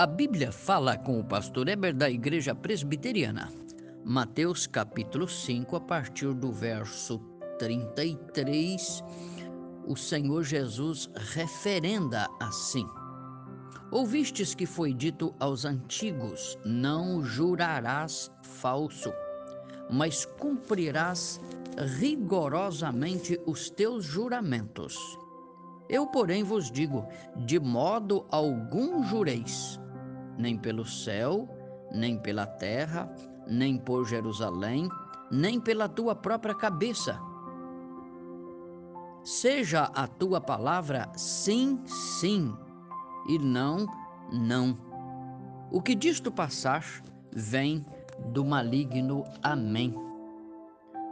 A Bíblia fala com o pastor Eber da Igreja Presbiteriana. Mateus capítulo 5, a partir do verso 33, o Senhor Jesus referenda assim: Ouvistes que foi dito aos antigos: Não jurarás falso, mas cumprirás rigorosamente os teus juramentos. Eu, porém, vos digo: de modo algum jureis nem pelo céu, nem pela terra, nem por Jerusalém, nem pela tua própria cabeça. Seja a tua palavra sim, sim, e não, não. O que disto passar vem do maligno. Amém.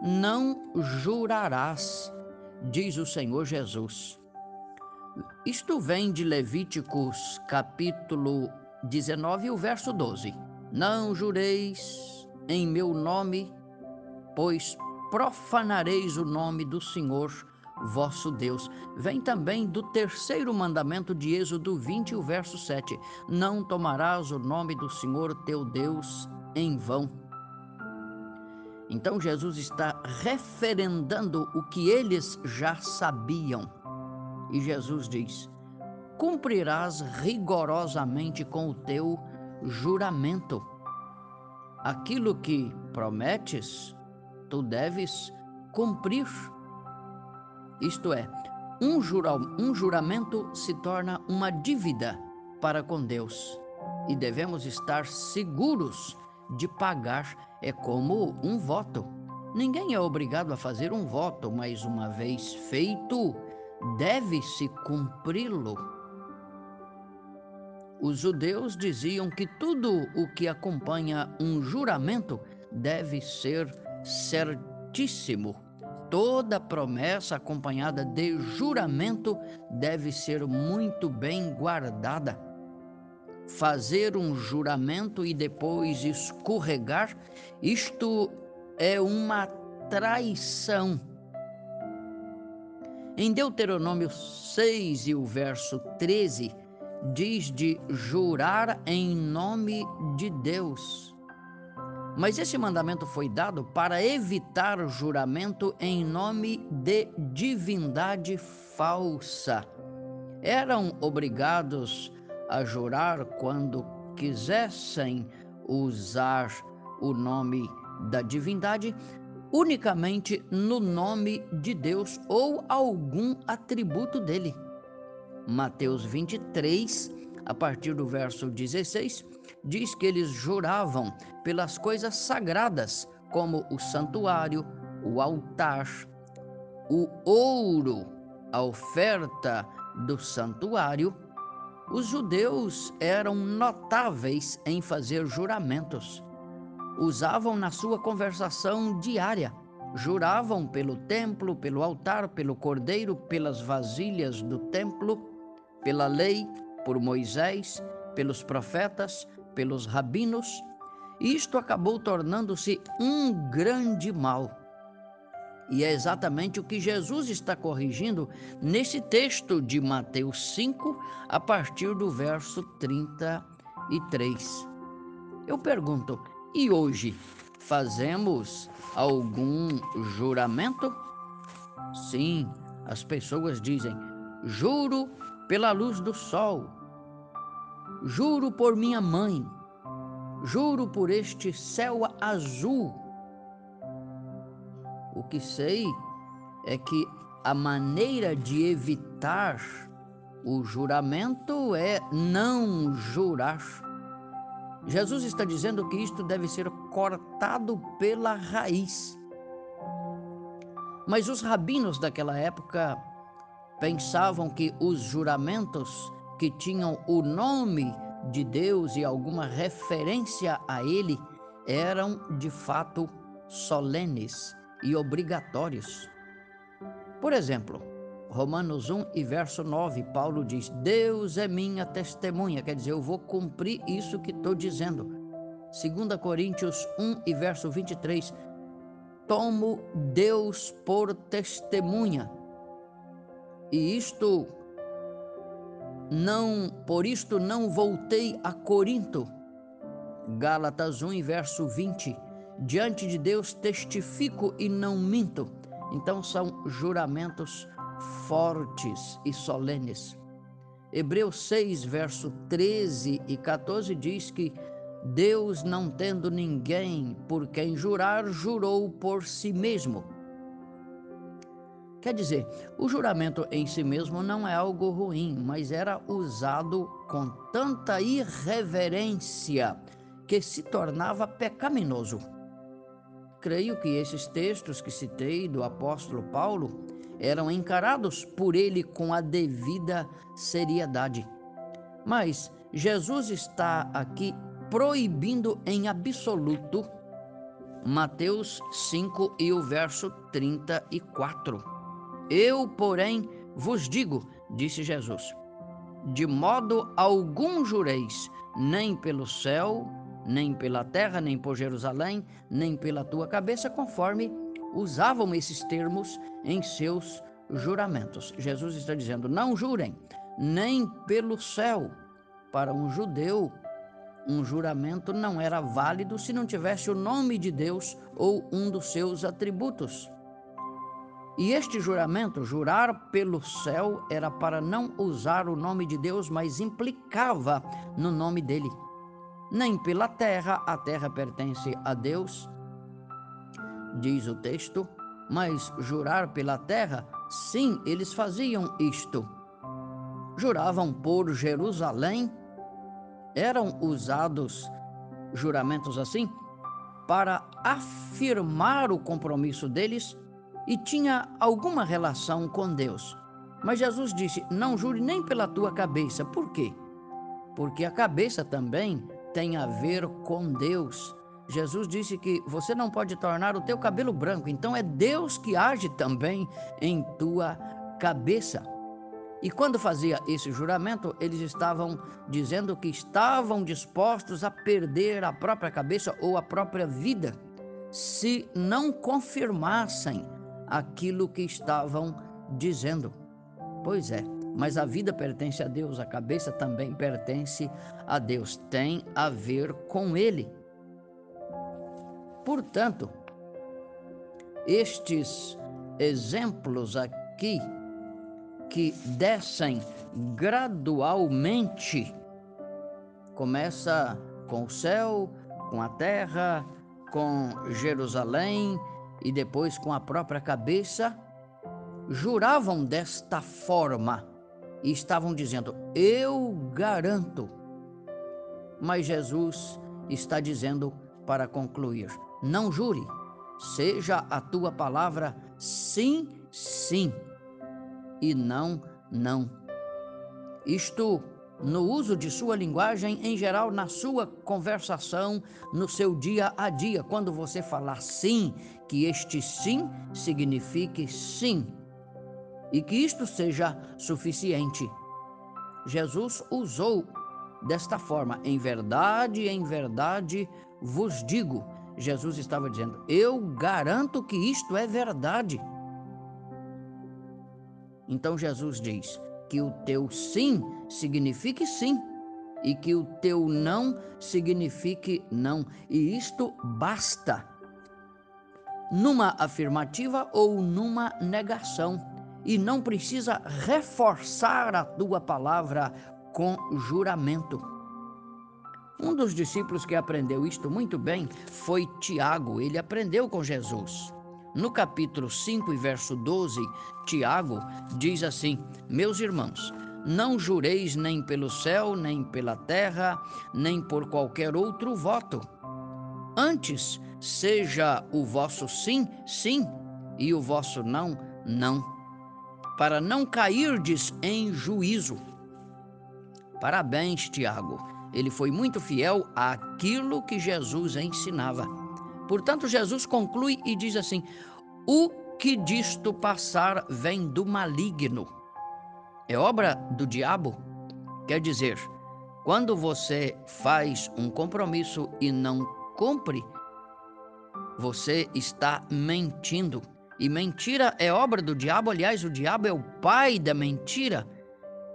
Não jurarás, diz o Senhor Jesus. Isto vem de Levíticos capítulo 19, o verso 12. Não jureis em meu nome, pois profanareis o nome do Senhor vosso Deus. Vem também do terceiro mandamento de Êxodo 20, o verso 7. Não tomarás o nome do Senhor teu Deus em vão. Então Jesus está referendando o que eles já sabiam. E Jesus diz: cumprirás rigorosamente com o teu juramento. Aquilo que prometes, tu deves cumprir. Isto é, um, jura, um juramento se torna uma dívida para com Deus e devemos estar seguros de pagar. É como um voto. Ninguém é obrigado a fazer um voto, mas uma vez feito, deve-se cumpri-lo. Os judeus diziam que tudo o que acompanha um juramento deve ser certíssimo. Toda promessa acompanhada de juramento deve ser muito bem guardada. Fazer um juramento e depois escorregar, isto é uma traição. Em Deuteronômio 6 e o verso 13, diz de jurar em nome de Deus. Mas esse mandamento foi dado para evitar juramento em nome de divindade falsa. Eram obrigados a jurar quando quisessem usar o nome da divindade unicamente no nome de Deus ou algum atributo dele. Mateus 23, a partir do verso 16, diz que eles juravam pelas coisas sagradas, como o santuário, o altar, o ouro, a oferta do santuário. Os judeus eram notáveis em fazer juramentos. Usavam na sua conversação diária. Juravam pelo templo, pelo altar, pelo cordeiro, pelas vasilhas do templo pela lei, por Moisés, pelos profetas, pelos rabinos, isto acabou tornando-se um grande mal. E é exatamente o que Jesus está corrigindo nesse texto de Mateus 5, a partir do verso 33. Eu pergunto, e hoje fazemos algum juramento? Sim, as pessoas dizem: juro pela luz do sol. Juro por minha mãe, juro por este céu azul. O que sei é que a maneira de evitar o juramento é não jurar. Jesus está dizendo que isto deve ser cortado pela raiz. Mas os rabinos daquela época pensavam que os juramentos que tinham o nome de Deus e alguma referência a ele eram de fato solenes e obrigatórios. Por exemplo, Romanos 1 e verso 9, Paulo diz: Deus é minha testemunha, quer dizer, eu vou cumprir isso que estou dizendo. 2 Coríntios 1 e verso 23, tomo Deus por testemunha, e isto não, por isto não voltei a Corinto. Gálatas 1, verso 20. Diante de Deus testifico e não minto. Então são juramentos fortes e solenes. Hebreus 6, verso 13 e 14 diz que Deus, não tendo ninguém por quem jurar, jurou por si mesmo. Quer dizer, o juramento em si mesmo não é algo ruim, mas era usado com tanta irreverência que se tornava pecaminoso. Creio que esses textos que citei do apóstolo Paulo eram encarados por ele com a devida seriedade. Mas Jesus está aqui proibindo em absoluto Mateus 5 e o verso 34. Eu, porém, vos digo, disse Jesus, de modo algum jureis, nem pelo céu, nem pela terra, nem por Jerusalém, nem pela tua cabeça, conforme usavam esses termos em seus juramentos. Jesus está dizendo: não jurem, nem pelo céu. Para um judeu, um juramento não era válido se não tivesse o nome de Deus ou um dos seus atributos. E este juramento, jurar pelo céu, era para não usar o nome de Deus, mas implicava no nome dele. Nem pela terra, a terra pertence a Deus, diz o texto, mas jurar pela terra, sim, eles faziam isto. Juravam por Jerusalém, eram usados juramentos assim para afirmar o compromisso deles e tinha alguma relação com Deus. Mas Jesus disse: Não jure nem pela tua cabeça. Por quê? Porque a cabeça também tem a ver com Deus. Jesus disse que você não pode tornar o teu cabelo branco, então é Deus que age também em tua cabeça. E quando fazia esse juramento, eles estavam dizendo que estavam dispostos a perder a própria cabeça ou a própria vida se não confirmassem aquilo que estavam dizendo. Pois é, mas a vida pertence a Deus, a cabeça também pertence a Deus, tem a ver com Ele. Portanto, estes exemplos aqui que descem gradualmente, começa com o céu, com a terra, com Jerusalém e depois com a própria cabeça, juravam desta forma e estavam dizendo: Eu garanto. Mas Jesus está dizendo para concluir: não jure, seja a tua palavra sim, sim e não, não. Isto no uso de sua linguagem em geral, na sua conversação, no seu dia a dia. Quando você falar sim, que este sim signifique sim e que isto seja suficiente. Jesus usou desta forma: em verdade, em verdade vos digo. Jesus estava dizendo: Eu garanto que isto é verdade. Então Jesus diz que o teu sim signifique sim e que o teu não signifique não. E isto basta. Numa afirmativa ou numa negação. E não precisa reforçar a tua palavra com juramento. Um dos discípulos que aprendeu isto muito bem foi Tiago. Ele aprendeu com Jesus. No capítulo 5 e verso 12, Tiago diz assim: Meus irmãos, não jureis nem pelo céu, nem pela terra, nem por qualquer outro voto. Antes, seja o vosso sim, sim, e o vosso não, não, para não cairdes em juízo. Parabéns, Tiago ele foi muito fiel àquilo que Jesus ensinava. Portanto, Jesus conclui e diz assim: O que disto passar vem do maligno. É obra do diabo? Quer dizer, quando você faz um compromisso e não cumpre, você está mentindo. E mentira é obra do diabo, aliás, o diabo é o pai da mentira.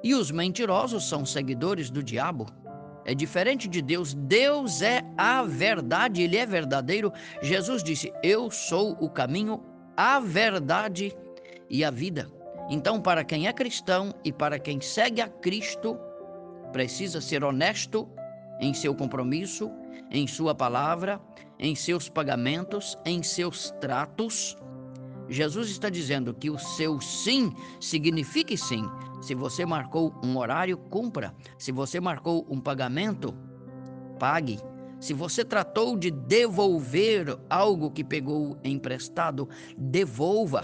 E os mentirosos são seguidores do diabo. É diferente de Deus. Deus é a verdade, ele é verdadeiro. Jesus disse: Eu sou o caminho, a verdade e a vida. Então, para quem é cristão e para quem segue a Cristo, precisa ser honesto em seu compromisso, em sua palavra, em seus pagamentos, em seus tratos. Jesus está dizendo que o seu sim signifique sim. Se você marcou um horário, cumpra. Se você marcou um pagamento, pague. Se você tratou de devolver algo que pegou emprestado, devolva.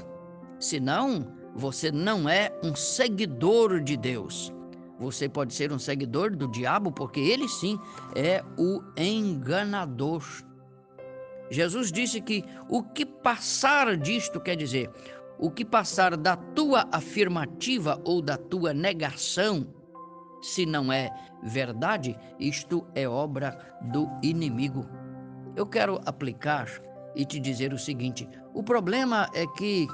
Senão, você não é um seguidor de Deus. Você pode ser um seguidor do diabo, porque ele sim é o enganador. Jesus disse que o que passar disto quer dizer, o que passar da tua afirmativa ou da tua negação, se não é verdade, isto é obra do inimigo. Eu quero aplicar e te dizer o seguinte: o problema é que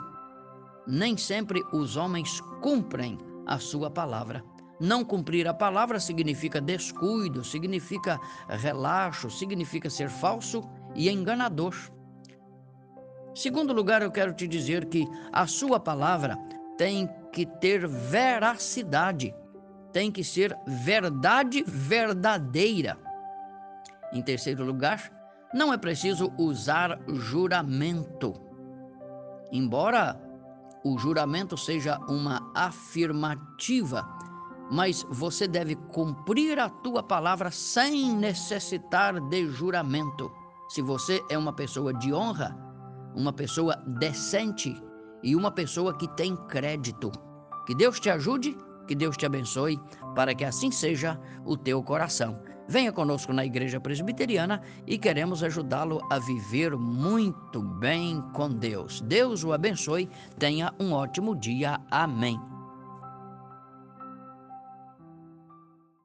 nem sempre os homens cumprem a sua palavra. Não cumprir a palavra significa descuido, significa relaxo, significa ser falso e enganador. Segundo lugar, eu quero te dizer que a sua palavra tem que ter veracidade, tem que ser verdade verdadeira. Em terceiro lugar, não é preciso usar juramento. Embora o juramento seja uma afirmativa, mas você deve cumprir a tua palavra sem necessitar de juramento. Se você é uma pessoa de honra, uma pessoa decente e uma pessoa que tem crédito. Que Deus te ajude, que Deus te abençoe, para que assim seja o teu coração. Venha conosco na Igreja Presbiteriana e queremos ajudá-lo a viver muito bem com Deus. Deus o abençoe. Tenha um ótimo dia. Amém.